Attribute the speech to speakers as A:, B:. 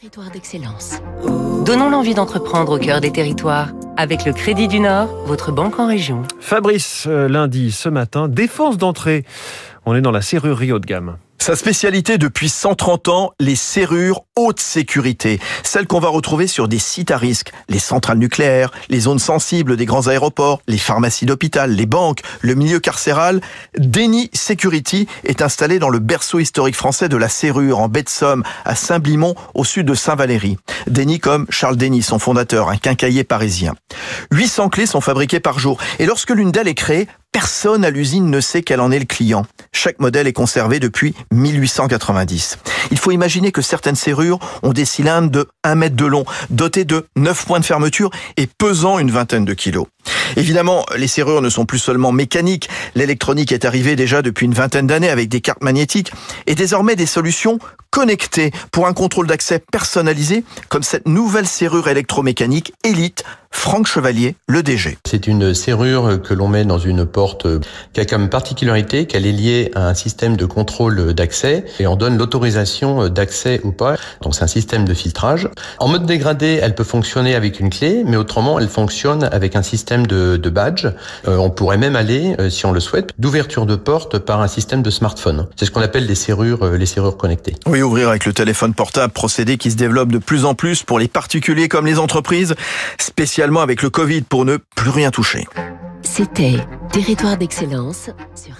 A: Territoire d'excellence. Donnons l'envie d'entreprendre au cœur des territoires. Avec le Crédit du Nord, votre banque en région.
B: Fabrice, euh, lundi, ce matin, défense d'entrée. On est dans la serrurerie haut de gamme.
C: Sa spécialité depuis 130 ans, les serrures haute sécurité, celles qu'on va retrouver sur des sites à risque, les centrales nucléaires, les zones sensibles des grands aéroports, les pharmacies d'hôpital, les banques, le milieu carcéral. Denny Security est installé dans le berceau historique français de la serrure en baie de Somme, à Saint-Blimont, au sud de Saint-Valery. Denny comme Charles Denny, son fondateur, un quincailler parisien. 800 clés sont fabriquées par jour et lorsque l'une d'elles est créée, Personne à l'usine ne sait quel en est le client. Chaque modèle est conservé depuis 1890. Il faut imaginer que certaines serrures ont des cylindres de 1 mètre de long, dotés de 9 points de fermeture et pesant une vingtaine de kilos. Évidemment, les serrures ne sont plus seulement mécaniques. L'électronique est arrivée déjà depuis une vingtaine d'années avec des cartes magnétiques et désormais des solutions connectées pour un contrôle d'accès personnalisé comme cette nouvelle serrure électromécanique Elite Franck Chevalier, le DG.
D: C'est une serrure que l'on met dans une porte qui a comme particularité qu'elle est liée à un système de contrôle d'accès et on donne l'autorisation d'accès ou pas. Donc c'est un système de filtrage. En mode dégradé, elle peut fonctionner avec une clé, mais autrement, elle fonctionne avec un système de, de badge. Euh, on pourrait même aller, euh, si on le souhaite, d'ouverture de porte par un système de smartphone. C'est ce qu'on appelle les serrures, euh, les serrures connectées.
C: Oui, ouvrir avec le téléphone portable, procédé qui se développe de plus en plus pour les particuliers comme les entreprises, spécialement avec le Covid pour ne plus rien toucher.
A: C'était Territoire d'excellence sur